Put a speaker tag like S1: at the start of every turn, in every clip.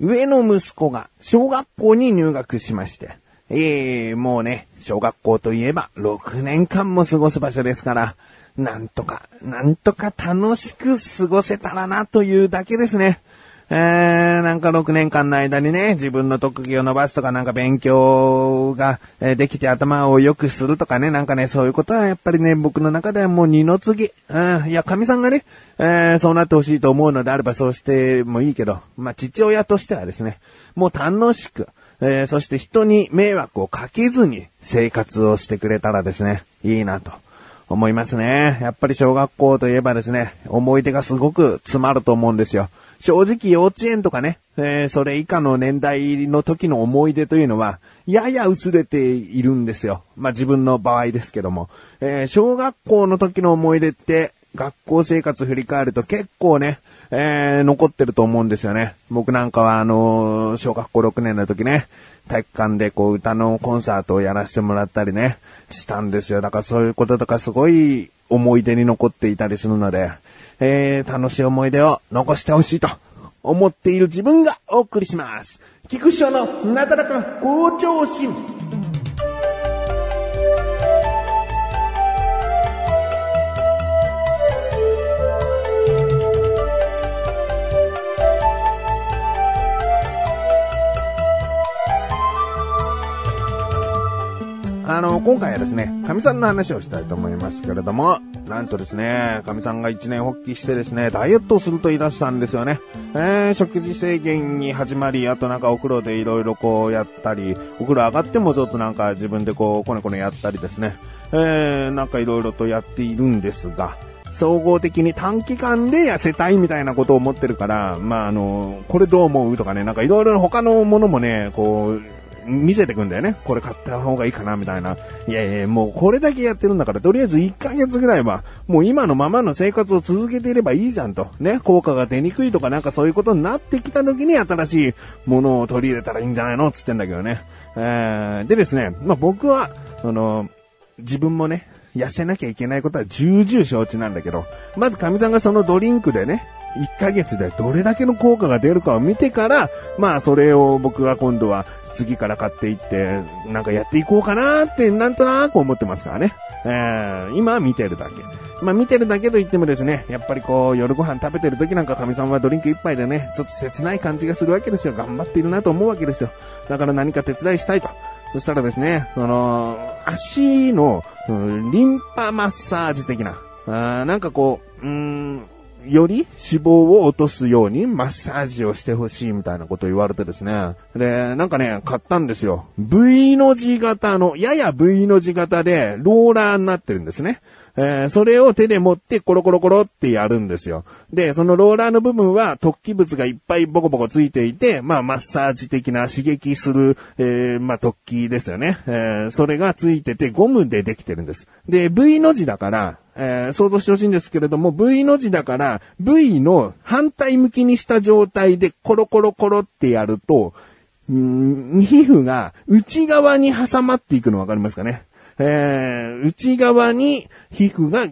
S1: 上の息子が小学校に入学しまして、ええもうね、小学校といえば6年間も過ごす場所ですから、なんとか、なんとか楽しく過ごせたらなというだけですね。えー、なんか6年間の間にね、自分の特技を伸ばすとか、なんか勉強が、えできて頭を良くするとかね、なんかね、そういうことはやっぱりね、僕の中ではもう二の次。うん、いや、神さんがね、えーそうなってほしいと思うのであればそうしてもいいけど、まあ、父親としてはですね、もう楽しく、えーそして人に迷惑をかけずに生活をしてくれたらですね、いいなと。思いますね。やっぱり小学校といえばですね、思い出がすごく詰まると思うんですよ。正直幼稚園とかね、えーそれ以下の年代の時の思い出というのは、やや薄れているんですよ。まあ自分の場合ですけども。えー小学校の時の思い出って、学校生活振り返ると結構ね、えー残ってると思うんですよね。僕なんかはあのー小学校6年の時ね、体育館でこう歌のコンサートをやらせてもらったりね、したんですよ。だからそういうこととかすごい思い出に残っていたりするので、えー、楽しい思い出を残してほしいと思っている自分がお送りします。菊師匠のなだらか好調心。あの、今回はですね、神さんの話をしたいと思いますけれども、なんとですね、神さんが一年発起してですね、ダイエットをすると言い出したんですよね。えー、食事制限に始まり、あとなんかお風呂でいろいろこうやったり、お風呂上がってもちょっとなんか自分でこう、コネコネやったりですね、えー、なんかいろいろとやっているんですが、総合的に短期間で痩せたいみたいなことを思ってるから、まあ、あの、これどう思う？とかね、なんかいろいろ他のものもね、こう、見せてくんだよね。これ買った方がいいかな、みたいな。いやいや、もうこれだけやってるんだから、とりあえず1ヶ月ぐらいは、もう今のままの生活を続けていればいいじゃんと。ね、効果が出にくいとかなんかそういうことになってきた時に新しいものを取り入れたらいいんじゃないの？つってんだけどね。えー、でですね、まあ僕は、その、自分もね、痩せなきゃいけないことは重々承知なんだけど、まず神さんがそのドリンクでね、1ヶ月でどれだけの効果が出るかを見てから、まあそれを僕が今度は次から買っていって、なんかやっていこうかなってなんとなく思ってますからね。えー、今見てるだけ。まあ見てるだけと言ってもですね、やっぱりこう夜ご飯食べてる時なんか神さんはドリンク一杯でね、ちょっと切ない感じがするわけですよ。頑張っているなと思うわけですよ。だから何か手伝いしたいと。そしたらですね、その、足の、リンパマッサージ的な、あなんかこう、うーん、より脂肪を落とすようにマッサージをしてほしいみたいなことを言われてですね。で、なんかね、買ったんですよ。V の字型の、やや V の字型でローラーになってるんですね。えーそれを手で持ってコロコロコロってやるんですよ。で、そのローラーの部分は突起物がいっぱいボコボコついていて、まあマッサージ的な刺激する、えーまあ突起ですよね。えーそれがついててゴムでできてるんです。で、V の字だから、えー想像してほしいんですけれども、V の字だから、V の反対向きにした状態でコロコロコロってやると、うん皮膚が内側に挟まっていくのわかりますかね？えー内側に皮膚が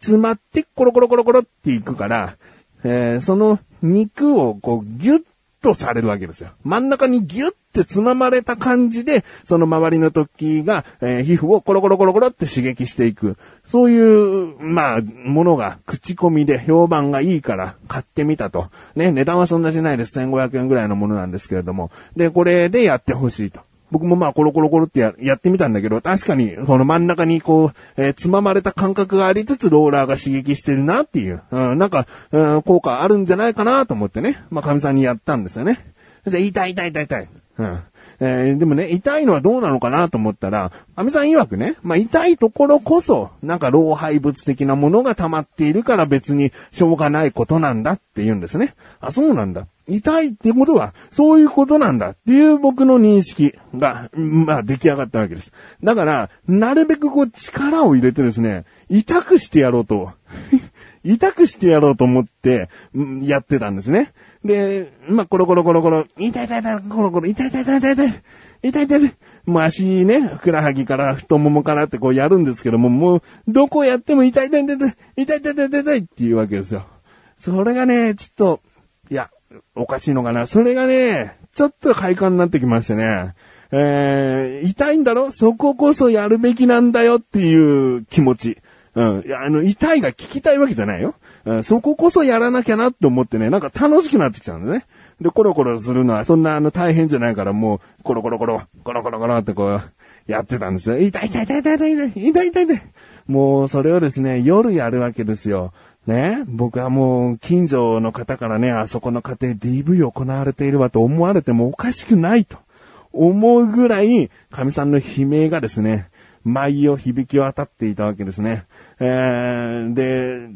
S1: 集まってコロコロコロコロっていくから、えーその肉をこうギュッとされるわけですよ。真ん中にギュッてつままれた感じで、その周りの突起が、えー皮膚をコロコロコロコロって刺激していく。そういう、まあ、ものが口コミで評判がいいから買ってみたと。ね、値段はそんなしないです。1500円ぐらいのものなんですけれども。で、これでやってほしいと。僕もまあコロコロコロってややってみたんだけど、確かにこの真ん中にこう、えーつままれた感覚がありつつローラーが刺激してるなっていう、うん、なんか、うん、効果あるんじゃないかなと思ってね、まあ神さんにやったんですよね。そして痛い痛い痛い痛い。うん。えーでもね、痛いのはどうなのかなと思ったら、アミさん曰くね、まあ痛いところこそ、なんか老廃物的なものが溜まっているから別にしょうがないことなんだって言うんですね。あ、そうなんだ。痛いってことは、そういうことなんだっていう僕の認識が、まあ出来上がったわけです。だから、なるべくこう力を入れてですね、痛くしてやろうと。痛くしてやろうと思って、やってたんですね。で、まあ、コロコロコロコロ、痛い痛い痛い、コロコロ、痛い痛い痛い痛い痛い、痛い痛い。もう足ね、ふくらはぎから太ももからってこうやるんですけども、もう、どこやっても痛い痛い痛い痛い、痛い痛い痛い痛い痛いっていうわけですよ。それがね、ちょっと、いや、おかしいのかな。それがね、ちょっと快感になってきましてね。えー、痛いんだろ？そここそやるべきなんだよっていう気持ち。うん。いや、あの、痛いが聞きたいわけじゃないよ。うん、そここそやらなきゃなって思ってね、なんか楽しくなってきたんだね。で、コロコロするのはそんなあの大変じゃないからもう、コロコロコロ、コロコロコロってこう、やってたんですよ。痛い痛い痛い痛い痛い痛い痛い痛い痛い。もう、それをですね、夜やるわけですよ。ね？僕はもう、近所の方からね、あそこの家庭 DV 行われているわと思われてもおかしくないと。思うぐらい、神さんの悲鳴がですね、舞を響き渡っていたわけですね。えー、で、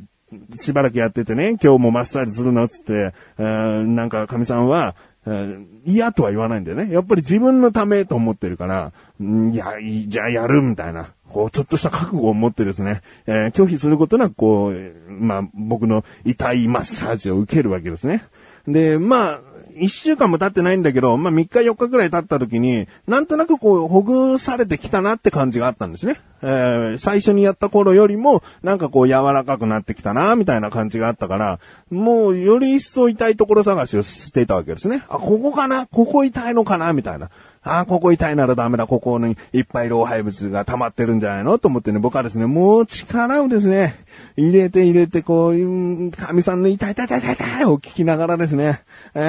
S1: しばらくやっててね、今日もマッサージするのつって、えー、なんか神さんは、えー、嫌とは言わないんだよね。やっぱり自分のためと思ってるから、いや、じゃあやるみたいな。こう、ちょっとした覚悟を持ってですね、えー、拒否することなく、こう、まあ、僕の痛いマッサージを受けるわけですね。で、まあ、一週間も経ってないんだけど、まあ、3日4日くらい経った時に、なんとなくこう、ほぐされてきたなって感じがあったんですね。えー、最初にやった頃よりも、なんかこう、柔らかくなってきたな、みたいな感じがあったから、もう、より一層痛いところ探しをしていたわけですね。あ、ここかな？ここ痛いのかな？みたいな。ああ、ここ痛いならダメだ、ここにいっぱい老廃物が溜まってるんじゃないの？と思ってね、僕はですね、もう力をですね、入れて入れて、こう、神さんの痛い痛い痛い痛い痛いを聞きながらですね、え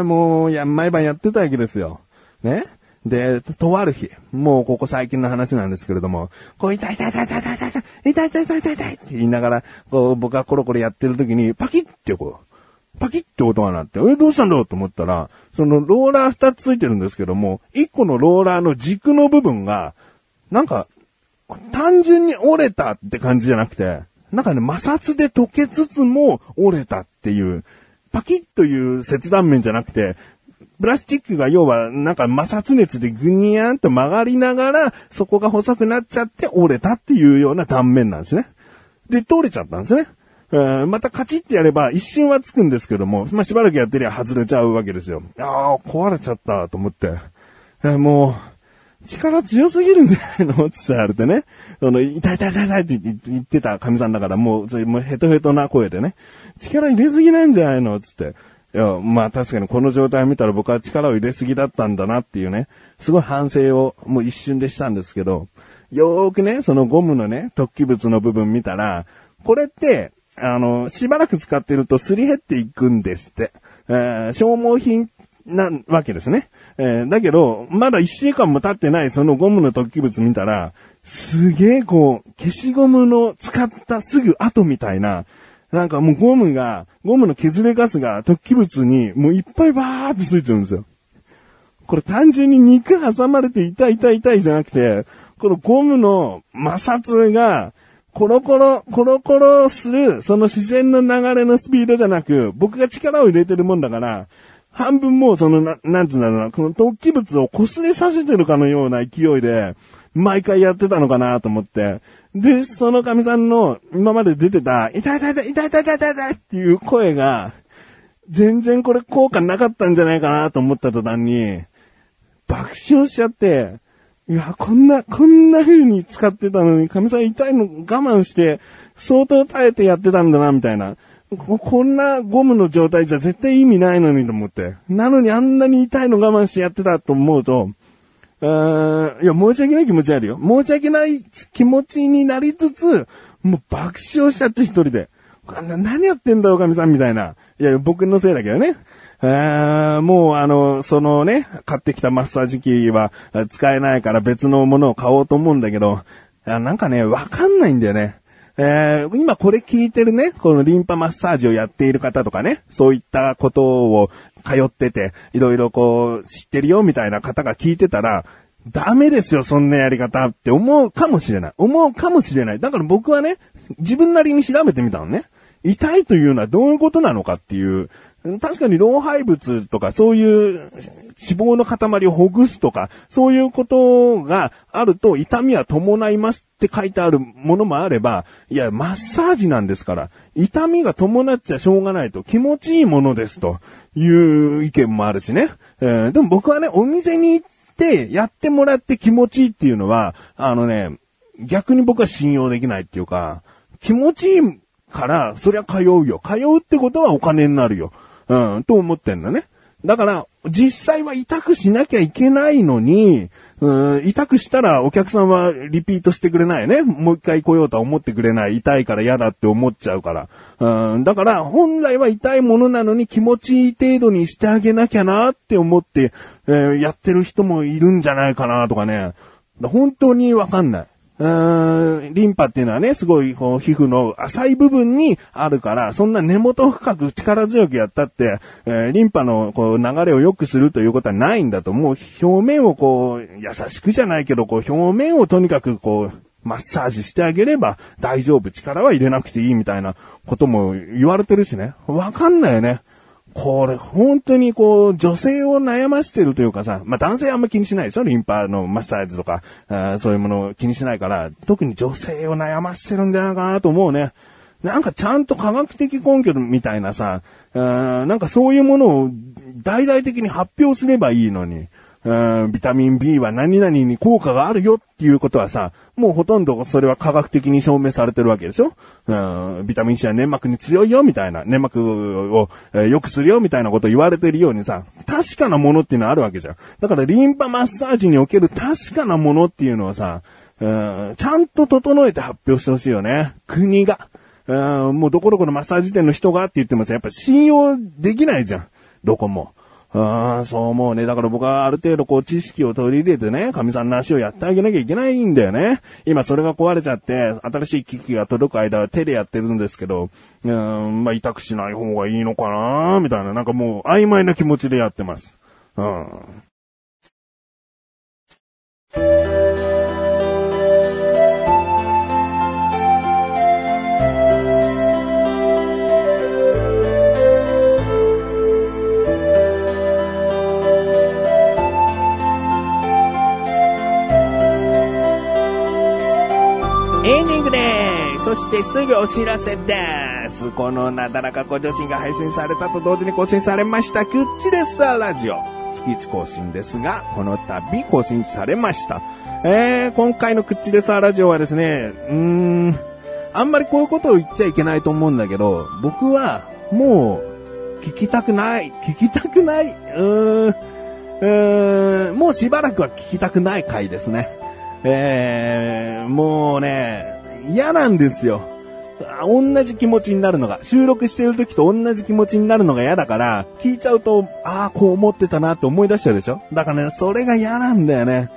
S1: ー、もう、や、毎晩やってたわけですよ。ね？で、とある日、もうここ最近の話なんですけれども、こう、痛い痛い痛い痛い痛い痛い痛い痛い痛い痛い痛いって言いながら、こう、僕がコロコロやってる時に、パキッってこう、パキッて音が鳴って、え、どうしたんだろうと思ったら、そのローラー二つついてるんですけども、一個のローラーの軸の部分が、なんか、単純に折れたって感じじゃなくて、なんかね、摩擦で溶けつつも折れたっていう、パキッという切断面じゃなくて、プラスチックが要はなんか摩擦熱でグニャーンと曲がりながら、そこが細くなっちゃって折れたっていうような断面なんですね。で、通れちゃったんですね。えまたカチってやれば一瞬はつくんですけども、まあ、しばらくやってりゃ外れちゃうわけですよ。ああ、壊れちゃったと思って。え、もう、力強すぎるんじゃないの？って言われてね。その、痛い痛い痛い痛いって言ってた神さんだから、もう、それもうヘトヘトな声でね。力入れすぎなんじゃないの？つって。いや、まあ確かにこの状態を見たら僕は力を入れすぎだったんだなっていうね、すごい反省をもう一瞬でしたんですけど、よーくね、そのゴムのね、突起物の部分見たら、これって、あの、しばらく使ってるとすり減っていくんですって。えー、消耗品なわけですね。えー、だけど、まだ一週間も経ってないそのゴムの突起物見たら、すげえこう、消しゴムの使ったすぐ後みたいな、なんかもうゴムが、ゴムの削れガスが突起物にもういっぱいバーってついてるんですよ。これ単純に肉挟まれて痛い痛い痛いじゃなくて、このゴムの摩擦が、コロコロ、コロコロする、その自然の流れのスピードじゃなく、僕が力を入れてるもんだから、半分もうその、ななんつうんだろうな、この突起物を擦れさせてるかのような勢いで、毎回やってたのかなと思って。で、その神さんの今まで出てた、痛い痛い痛い痛い痛い痛い痛いっていう声が、全然これ効果なかったんじゃないかなと思った途端に、爆笑しちゃって、いや、こんな、こんな風に使ってたのに、神さん痛いの我慢して、相当耐えてやってたんだな、みたいな。こんなゴムの状態じゃ絶対意味ないのにと思って。なのにあんなに痛いの我慢してやってたと思うと、うーんいや、申し訳ない気持ちあるよ。申し訳ない気持ちになりつつ、もう爆笑しちゃって一人で。何やってんだよ、神さんみたいな。いや、僕のせいだけどね。えもうあの、そのね、買ってきたマッサージ機は使えないから別のものを買おうと思うんだけど、なんかね、わかんないんだよね。えー、今これ聞いてるね、このリンパマッサージをやっている方とかね、そういったことを通ってて、いろいろこう、知ってるよみたいな方が聞いてたら、ダメですよ、そんなやり方って思うかもしれない。思うかもしれない。だから僕はね、自分なりに調べてみたのね。痛いというのはどういうことなのかっていう、確かに老廃物とかそういう脂肪の塊をほぐすとか、そういうことがあると痛みは伴いますって書いてあるものもあれば、いや、マッサージなんですから、痛みが伴っちゃしょうがないと気持ちいいものですという意見もあるしね。えー、でも僕はね、お店に行ってやってもらって気持ちいいっていうのは、あのね、逆に僕は信用できないっていうか、気持ちいいから、そりゃ通うよ。通うってことはお金になるよ。うん、と思ってんだね。だから、実際は痛くしなきゃいけないのに、うん、痛くしたらお客さんはリピートしてくれないね。もう一回来ようとは思ってくれない。痛いから嫌だって思っちゃうから。うん、だから、本来は痛いものなのに気持ちいい程度にしてあげなきゃなって思って、えーやってる人もいるんじゃないかなとかね。本当にわかんない。うーんリンパっていうのはね、すごい、こう、皮膚の浅い部分にあるから、そんな根元深く力強くやったって、えーリンパの、こう、流れを良くするということはないんだと。もう、表面をこう、優しくじゃないけど、こう、表面をとにかくこう、マッサージしてあげれば大丈夫。力は入れなくていいみたいなことも言われてるしね。わかんないよね。これ、本当にこう、女性を悩ましてるというかさ、まあ男性あんま気にしないですよ。リンパのマッサージとか、あそういうものを気にしないから、特に女性を悩ましてるんじゃないかなと思うね。なんかちゃんと科学的根拠みたいなさ、あなんかそういうものを大々的に発表すればいいのに、うんビタミン B は何々に効果があるよっていうことはさ、もうほとんどそれは科学的に証明されてるわけでしょ？うんビタミン C は粘膜に強いよみたいな、粘膜をえー良くするよみたいなこと言われてるようにさ、確かなものっていうのはあるわけじゃん。だからリンパマッサージにおける確かなものっていうのはさ、うんちゃんと整えて発表してほしいよね。国が。うんもうどこどこのマッサージ店の人がって言ってもさ、やっぱ信用できないじゃん。どこも。ああ、そう思うね。だから僕はある程度こう知識を取り入れてね、神さんの足をやってあげなきゃいけないんだよね。今それが壊れちゃって、新しい機器が届く間は手でやってるんですけど、うん、まあ痛くしない方がいいのかなみたいな、なんかもう曖昧な気持ちでやってます。うん。そしてすぐお知らせです。このなだらかご女子が配信されたと同時に更新されました、クッチレッサーラジオ。月1更新ですが、この度更新されました。えー、今回のクッチレッサーラジオはですね、うーん、あんまりこういうことを言っちゃいけないと思うんだけど、僕はもう聞きたくない。聞きたくない。うーん。うーん、もうしばらくは聞きたくない回ですね。えー、もうね、嫌なんですよ。同じ気持ちになるのが、収録してる時と同じ気持ちになるのが嫌だから、聞いちゃうと、ああ、こう思ってたなって思い出しちゃうでしょ？だからね、それが嫌なんだよね。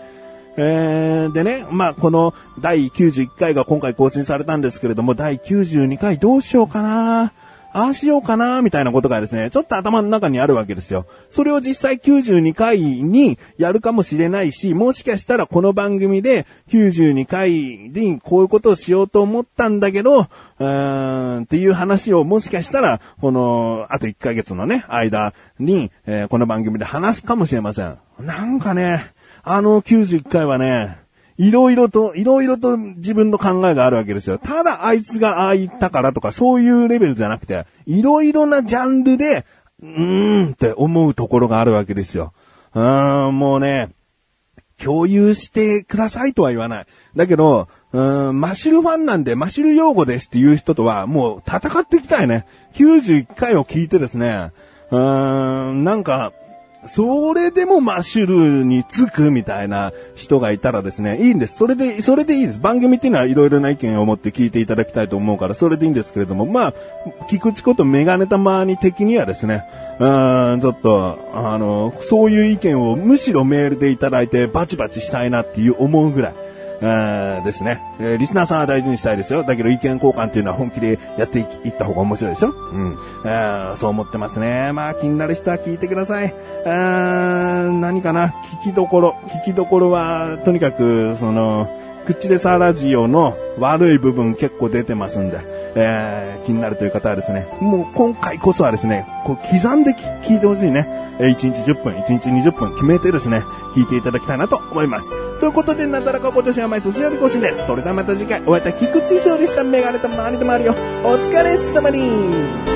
S1: えー、でね、まあ、この第91回が今回更新されたんですけれども、第92回どうしようかなああしようかなみたいなことがですね、ちょっと頭の中にあるわけですよ。それを実際92回にやるかもしれないし、もしかしたらこの番組で92回にこういうことをしようと思ったんだけど、うーん、っていう話をもしかしたら、この、あと1ヶ月のね、間に、えーこの番組で話すかもしれません。なんかね、あの91回はね、いろいろと、いろいろと自分の考えがあるわけですよ。ただあいつがああ言ったからとかそういうレベルじゃなくて、いろいろなジャンルで、うーんって思うところがあるわけですよ。うーん、もうね、共有してくださいとは言わない。だけど、うーん、マシュルファンなんでマシュル用語ですっていう人とはもう戦っていきたいね。91回を聞いてですね、うーん、なんか、それでもマッシュルーにつくみたいな人がいたらですね、いいんです。それで、それでいいです。番組っていうのはいろいろな意見を持って聞いていただきたいと思うから、それでいいんですけれども、まあ、菊池ことメガネたまに的にはですね、うーん、ちょっと、あの、そういう意見をむしろメールでいただいてバチバチしたいなっていう思うぐらい。えーですね、えーリスナーさんは大事にしたいですよ。だけど意見交換っていうのは本気でやっていった方が面白いでしょ？うん。えーそう思ってますね。まあ気になる人は聞いてください。えー何かな？聞きどころ。聞きどころは、とにかく、その、口でさラジオの悪い部分結構出てますんで、えー気になるという方はですね、もう今回こそはですね、こう刻んで聞いてほしいね。えー1日10分、1日20分決めてですね、聞いていただきたいなと思います。ということで、なだらか今年は毎週水曜日更新です。それではまた次回、お会いいた菊池勝利さんメガネと周りと周りよ。お疲れ様に